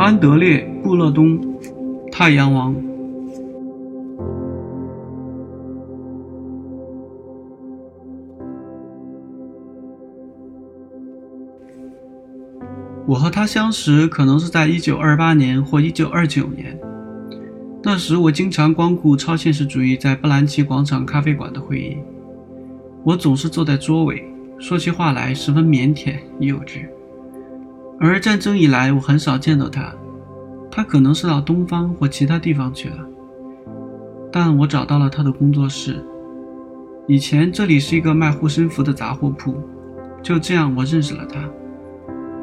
安德烈·布勒东，《太阳王》。我和他相识，可能是在1928年或1929年。那时，我经常光顾超现实主义在布兰奇广场咖啡馆的会议。我总是坐在桌尾，说起话来十分腼腆幼稚。而战争以来，我很少见到他。他可能是到东方或其他地方去了。但我找到了他的工作室。以前这里是一个卖护身符的杂货铺。就这样，我认识了他。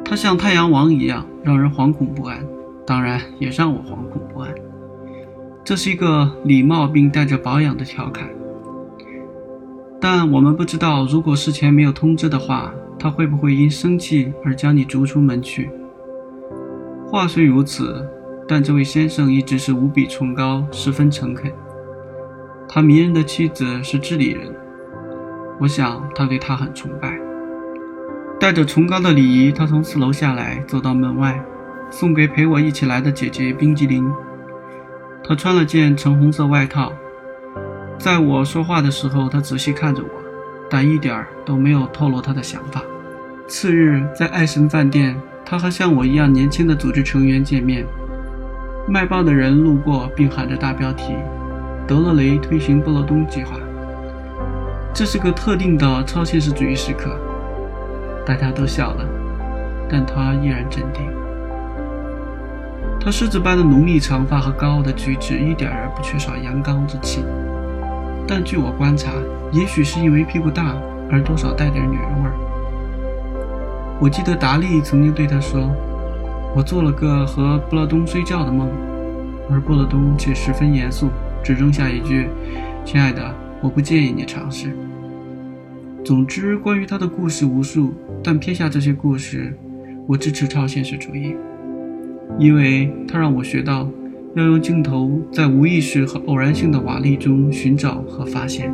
他像太阳王一样，让人惶恐不安，当然也让我惶恐不安。这是一个礼貌并带着保养的调侃，但我们不知道，如果事前没有通知的话，他会不会因生气而将你逐出门去。话虽如此，但这位先生一直是无比崇高，十分诚恳。他迷人的妻子是智利人，我想他对她很崇拜。带着崇高的礼仪，他从四楼下来，走到门外，送给陪我一起来的姐姐冰激凌。他穿了件橙红色外套，在我说话的时候，他仔细看着我，但一点儿都没有透露他的想法。次日，在爱神饭店，他和像我一样年轻的组织成员见面。卖报的人路过，并喊着大标题：“德勒雷推行布勒东计划。”这是个特定的超现实主义时刻。大家都笑了，但他依然镇定。他狮子般的浓密长发和高傲的举止，一点儿不缺少阳刚之气。但据我观察，也许是因为屁股大，而多少带点女人味儿。我记得达利曾经对他说：“我做了个和布勒东睡觉的梦。”而布勒东却十分严肃，只扔下一句：“亲爱的，我不建议你尝试。”总之，关于他的故事无数，但撇下这些故事，我支持超现实主义。因为他让我学到，要用镜头在无意识和偶然性的瓦砾中寻找和发现。